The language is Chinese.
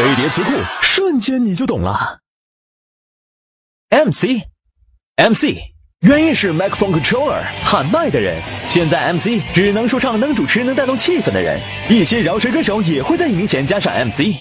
飞碟词库，瞬间你就懂了。MC，MC，原意是 microphone controller，喊麦的人。现在 MC 只能说唱、能主持、能带动气氛的人。一些饶舌歌手也会在艺名前加上 MC。